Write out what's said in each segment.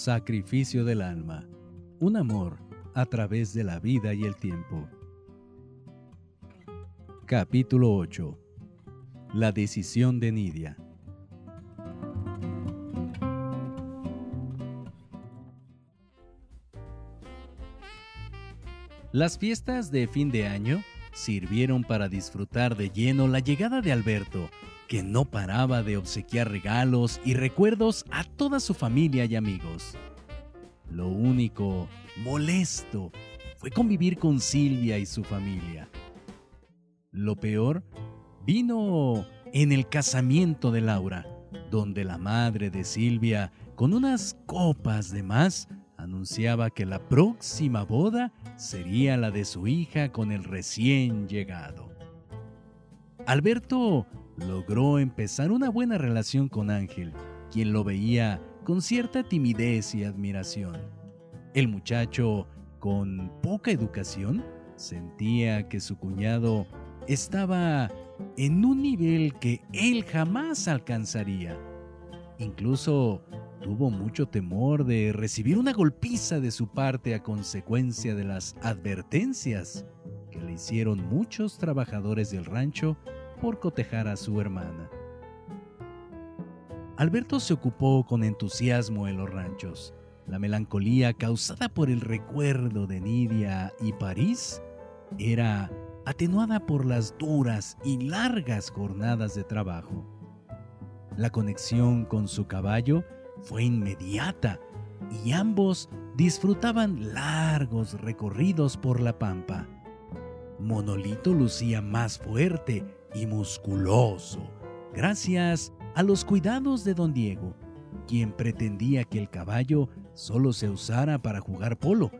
Sacrificio del alma. Un amor a través de la vida y el tiempo. Capítulo 8. La decisión de Nidia. Las fiestas de fin de año sirvieron para disfrutar de lleno la llegada de Alberto, que no paraba de obsequiar regalos y recuerdos a toda su familia y amigos. Lo único molesto fue convivir con Silvia y su familia. Lo peor vino en el casamiento de Laura, donde la madre de Silvia, con unas copas de más, anunciaba que la próxima boda sería la de su hija con el recién llegado. Alberto logró empezar una buena relación con Ángel, quien lo veía con cierta timidez y admiración. El muchacho, con poca educación, sentía que su cuñado estaba en un nivel que él jamás alcanzaría. Incluso tuvo mucho temor de recibir una golpiza de su parte a consecuencia de las advertencias que le hicieron muchos trabajadores del rancho por cotejar a su hermana. Alberto se ocupó con entusiasmo en los ranchos. La melancolía causada por el recuerdo de Nidia y París era atenuada por las duras y largas jornadas de trabajo. La conexión con su caballo fue inmediata y ambos disfrutaban largos recorridos por la pampa. Monolito lucía más fuerte y musculoso, gracias a los cuidados de don Diego, quien pretendía que el caballo solo se usara para jugar polo,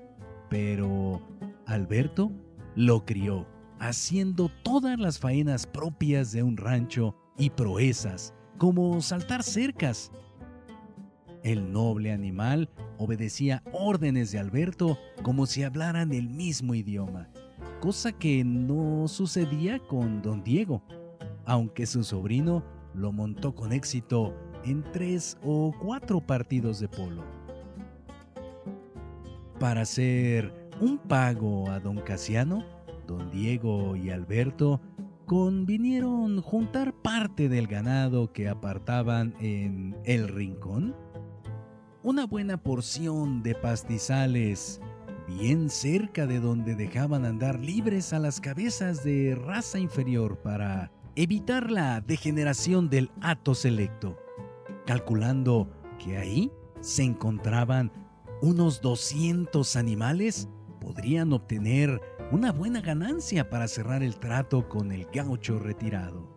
pero Alberto lo crió, haciendo todas las faenas propias de un rancho y proezas, como saltar cercas. El noble animal obedecía órdenes de Alberto como si hablaran el mismo idioma cosa que no sucedía con don Diego, aunque su sobrino lo montó con éxito en tres o cuatro partidos de polo. Para hacer un pago a don Casiano, don Diego y Alberto convinieron juntar parte del ganado que apartaban en el rincón, una buena porción de pastizales bien cerca de donde dejaban andar libres a las cabezas de raza inferior para evitar la degeneración del hato selecto, calculando que ahí se encontraban unos 200 animales, podrían obtener una buena ganancia para cerrar el trato con el gaucho retirado.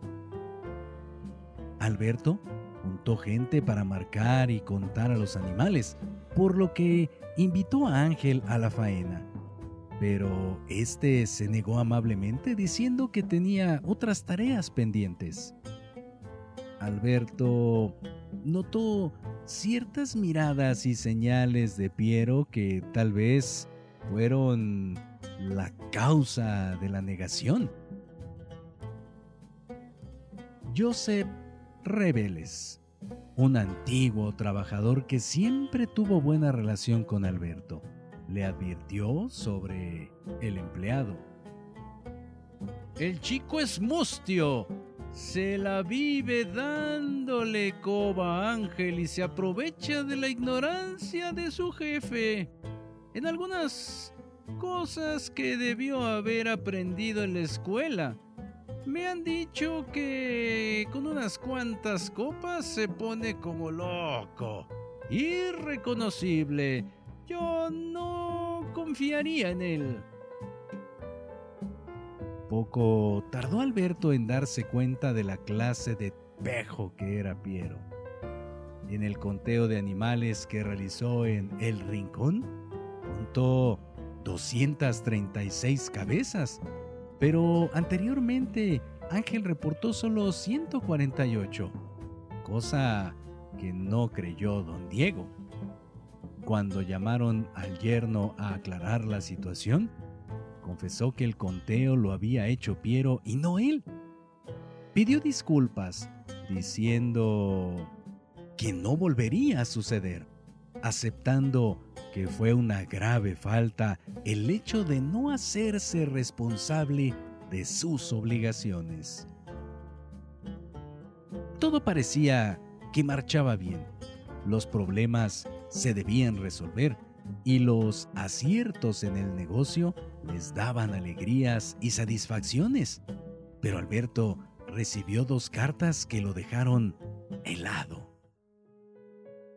Alberto juntó gente para marcar y contar a los animales, por lo que invitó a Ángel a la faena. Pero este se negó amablemente diciendo que tenía otras tareas pendientes. Alberto notó ciertas miradas y señales de Piero que tal vez fueron la causa de la negación. Joseph Rebeles un antiguo trabajador que siempre tuvo buena relación con Alberto. Le advirtió sobre el empleado. El chico es mustio. Se la vive dándole coba a Ángel y se aprovecha de la ignorancia de su jefe. En algunas cosas que debió haber aprendido en la escuela me han dicho que con unas cuantas copas se pone como loco. Irreconocible. Yo no confiaría en él. Poco tardó Alberto en darse cuenta de la clase de pejo que era Piero. En el conteo de animales que realizó en El Rincón, contó 236 cabezas pero anteriormente Ángel reportó solo 148, cosa que no creyó don Diego. Cuando llamaron al yerno a aclarar la situación, confesó que el conteo lo había hecho Piero y no él. Pidió disculpas, diciendo que no volvería a suceder. aceptando que fue una grave falta el hecho de no hacerse responsable de sus obligaciones. Todo parecía que marchaba bien. Los problemas se debían resolver y los aciertos en el negocio les daban alegrías y satisfacciones. Pero Alberto recibió dos cartas que lo dejaron helado.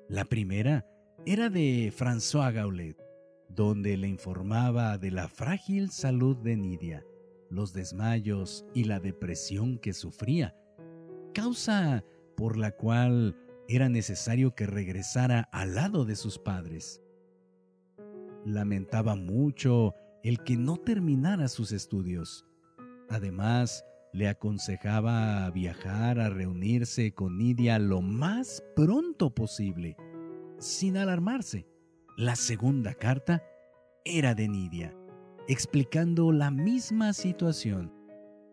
La primera era de François Gaulet, donde le informaba de la frágil salud de Nidia, los desmayos y la depresión que sufría, causa por la cual era necesario que regresara al lado de sus padres. Lamentaba mucho el que no terminara sus estudios. Además, le aconsejaba viajar a reunirse con Nidia lo más pronto posible sin alarmarse. La segunda carta era de Nidia, explicando la misma situación,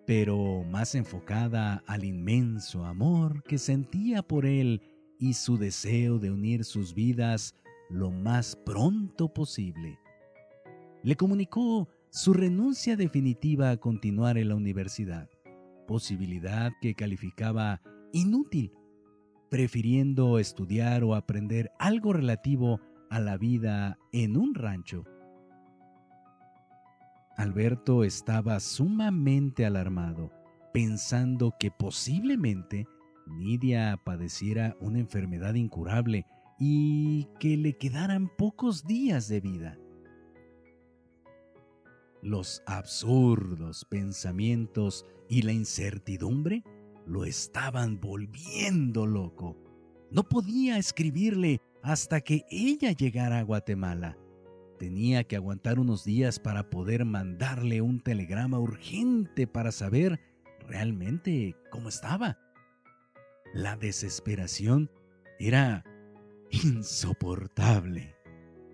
pero más enfocada al inmenso amor que sentía por él y su deseo de unir sus vidas lo más pronto posible. Le comunicó su renuncia definitiva a continuar en la universidad, posibilidad que calificaba inútil prefiriendo estudiar o aprender algo relativo a la vida en un rancho. Alberto estaba sumamente alarmado, pensando que posiblemente Nidia padeciera una enfermedad incurable y que le quedaran pocos días de vida. Los absurdos pensamientos y la incertidumbre lo estaban volviendo loco. No podía escribirle hasta que ella llegara a Guatemala. Tenía que aguantar unos días para poder mandarle un telegrama urgente para saber realmente cómo estaba. La desesperación era insoportable.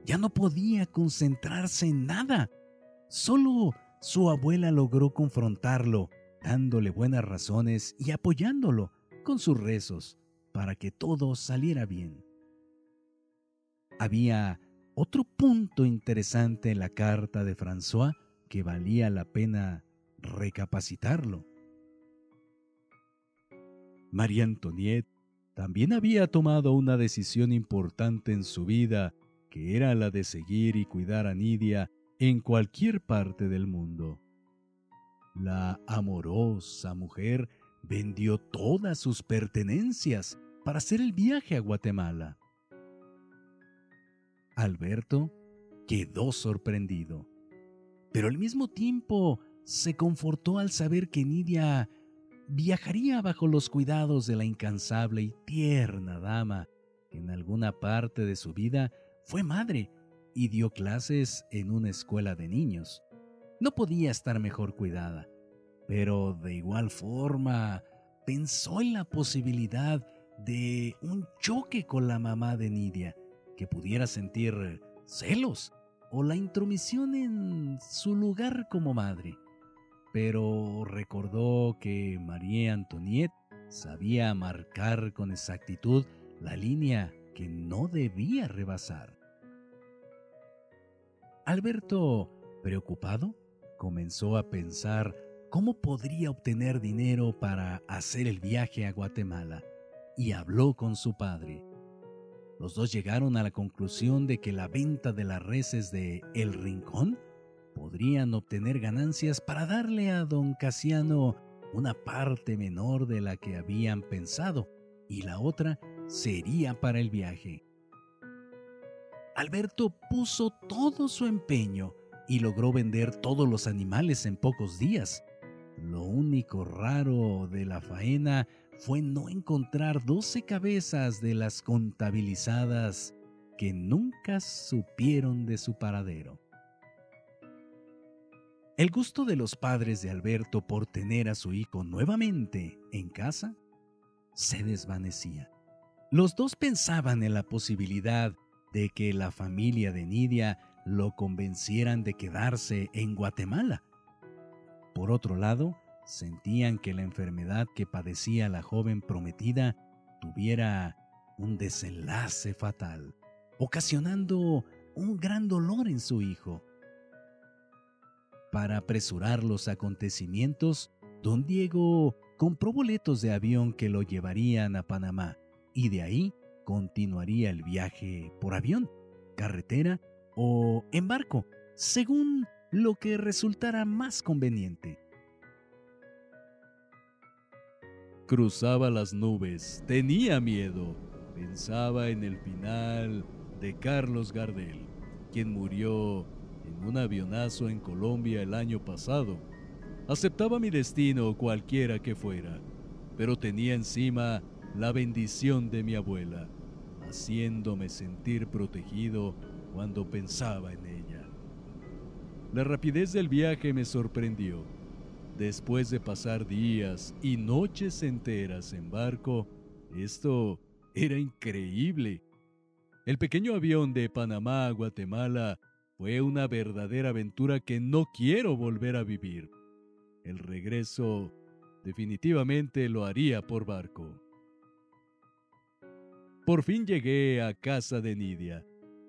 Ya no podía concentrarse en nada. Solo su abuela logró confrontarlo dándole buenas razones y apoyándolo con sus rezos para que todo saliera bien. Había otro punto interesante en la carta de François que valía la pena recapacitarlo. María Antoniette también había tomado una decisión importante en su vida, que era la de seguir y cuidar a Nidia en cualquier parte del mundo. La amorosa mujer vendió todas sus pertenencias para hacer el viaje a Guatemala. Alberto quedó sorprendido, pero al mismo tiempo se confortó al saber que Nidia viajaría bajo los cuidados de la incansable y tierna dama que en alguna parte de su vida fue madre y dio clases en una escuela de niños no podía estar mejor cuidada. Pero de igual forma, pensó en la posibilidad de un choque con la mamá de Nidia, que pudiera sentir celos o la intromisión en su lugar como madre. Pero recordó que María Antoniette sabía marcar con exactitud la línea que no debía rebasar. Alberto, preocupado, comenzó a pensar cómo podría obtener dinero para hacer el viaje a Guatemala y habló con su padre. Los dos llegaron a la conclusión de que la venta de las reses de El Rincón podrían obtener ganancias para darle a don Casiano una parte menor de la que habían pensado y la otra sería para el viaje. Alberto puso todo su empeño y logró vender todos los animales en pocos días. Lo único raro de la faena fue no encontrar doce cabezas de las contabilizadas que nunca supieron de su paradero. El gusto de los padres de Alberto por tener a su hijo nuevamente en casa se desvanecía. Los dos pensaban en la posibilidad de que la familia de Nidia lo convencieran de quedarse en Guatemala. Por otro lado, sentían que la enfermedad que padecía la joven prometida tuviera un desenlace fatal, ocasionando un gran dolor en su hijo. Para apresurar los acontecimientos, don Diego compró boletos de avión que lo llevarían a Panamá y de ahí continuaría el viaje por avión, carretera o en barco, según lo que resultara más conveniente. Cruzaba las nubes, tenía miedo, pensaba en el final de Carlos Gardel, quien murió en un avionazo en Colombia el año pasado. Aceptaba mi destino cualquiera que fuera, pero tenía encima la bendición de mi abuela, haciéndome sentir protegido cuando pensaba en ella. La rapidez del viaje me sorprendió. Después de pasar días y noches enteras en barco, esto era increíble. El pequeño avión de Panamá a Guatemala fue una verdadera aventura que no quiero volver a vivir. El regreso definitivamente lo haría por barco. Por fin llegué a casa de Nidia,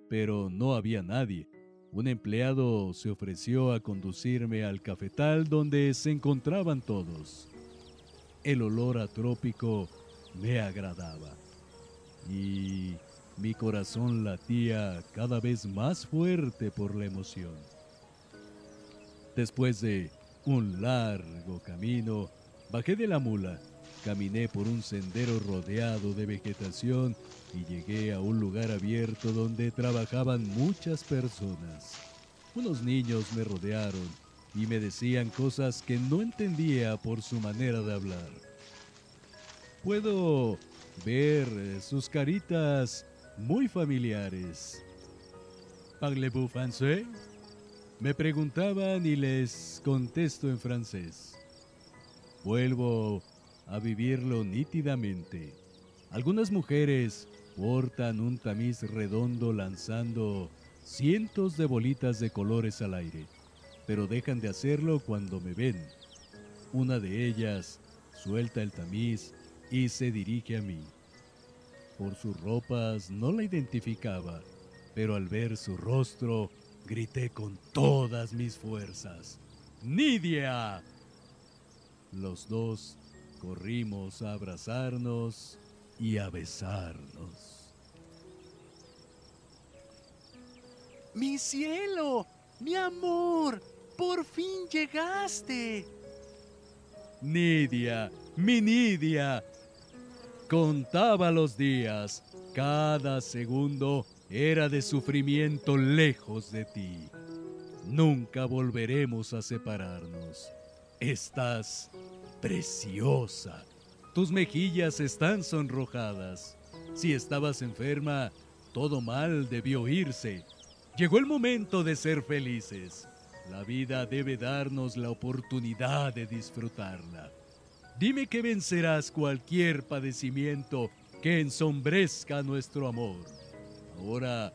pero no había nadie. Un empleado se ofreció a conducirme al cafetal donde se encontraban todos. El olor a trópico me agradaba y mi corazón latía cada vez más fuerte por la emoción. Después de un largo camino, bajé de la mula, caminé por un sendero rodeado de vegetación y llegué a un lugar abierto donde trabajaban muchas personas. Unos niños me rodearon y me decían cosas que no entendía por su manera de hablar. Puedo ver sus caritas muy familiares. ¿Parlez-vous français? Me preguntaban y les contesto en francés. Vuelvo a vivirlo nítidamente. Algunas mujeres portan un tamiz redondo lanzando cientos de bolitas de colores al aire, pero dejan de hacerlo cuando me ven. Una de ellas suelta el tamiz y se dirige a mí. Por sus ropas no la identificaba, pero al ver su rostro grité con todas mis fuerzas. ¡Nidia! Los dos corrimos a abrazarnos y a besarnos. ¡Mi cielo! ¡Mi amor! ¡Por fin llegaste! Nidia, mi Nidia, Contaba los días, cada segundo era de sufrimiento lejos de ti. Nunca volveremos a separarnos. Estás preciosa. Tus mejillas están sonrojadas. Si estabas enferma, todo mal debió irse. Llegó el momento de ser felices. La vida debe darnos la oportunidad de disfrutarla. Dime que vencerás cualquier padecimiento que ensombrezca nuestro amor. Ahora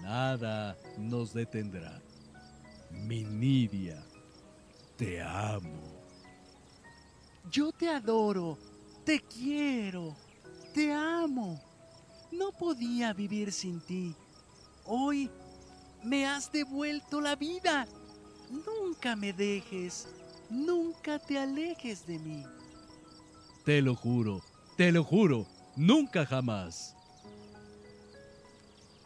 nada nos detendrá. Mi Nidia, te amo. Yo te adoro, te quiero, te amo. No podía vivir sin ti. Hoy me has devuelto la vida. Nunca me dejes, nunca te alejes de mí. Te lo juro, te lo juro, nunca jamás.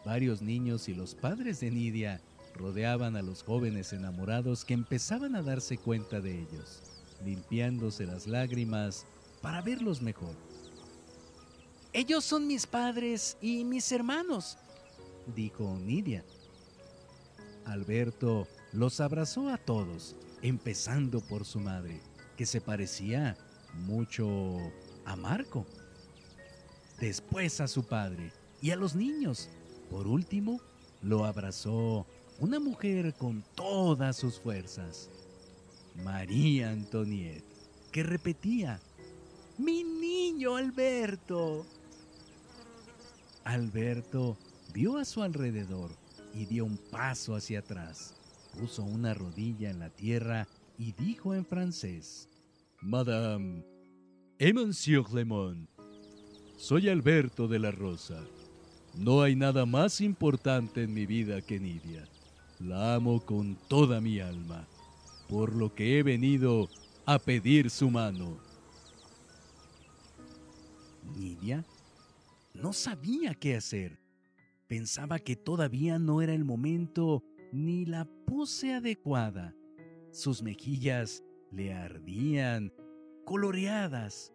Varios niños y los padres de Nidia rodeaban a los jóvenes enamorados que empezaban a darse cuenta de ellos, limpiándose las lágrimas para verlos mejor. Ellos son mis padres y mis hermanos, dijo Nidia. Alberto los abrazó a todos, empezando por su madre, que se parecía mucho a Marco, después a su padre y a los niños. Por último, lo abrazó una mujer con todas sus fuerzas, María Antoniette, que repetía, Mi niño Alberto. Alberto vio a su alrededor y dio un paso hacia atrás, puso una rodilla en la tierra y dijo en francés, Madame, et Monsieur Lemon, soy Alberto de la Rosa. No hay nada más importante en mi vida que Nidia. La amo con toda mi alma, por lo que he venido a pedir su mano. Nidia no sabía qué hacer. Pensaba que todavía no era el momento ni la pose adecuada. Sus mejillas le ardían, coloreadas,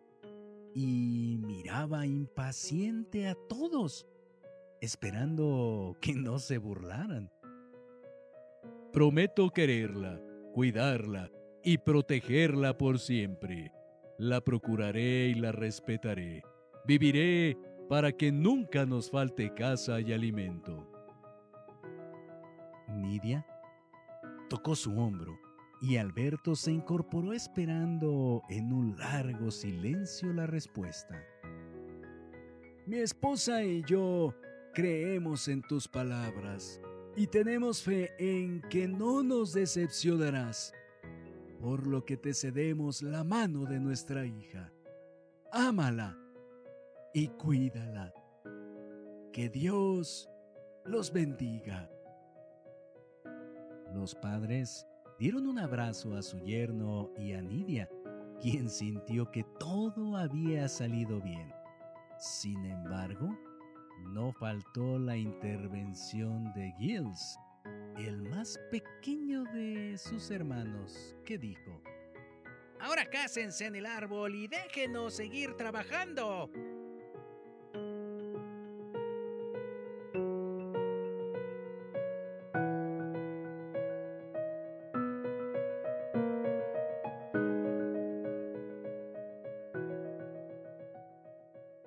y miraba impaciente a todos esperando que no se burlaran. Prometo quererla, cuidarla y protegerla por siempre. La procuraré y la respetaré. Viviré para que nunca nos falte casa y alimento. Nidia tocó su hombro y Alberto se incorporó esperando en un largo silencio la respuesta. Mi esposa y yo Creemos en tus palabras y tenemos fe en que no nos decepcionarás, por lo que te cedemos la mano de nuestra hija. Ámala y cuídala. Que Dios los bendiga. Los padres dieron un abrazo a su yerno y a Nidia, quien sintió que todo había salido bien. Sin embargo, no faltó la intervención de Gilles, el más pequeño de sus hermanos, que dijo, Ahora cásense en el árbol y déjenos seguir trabajando.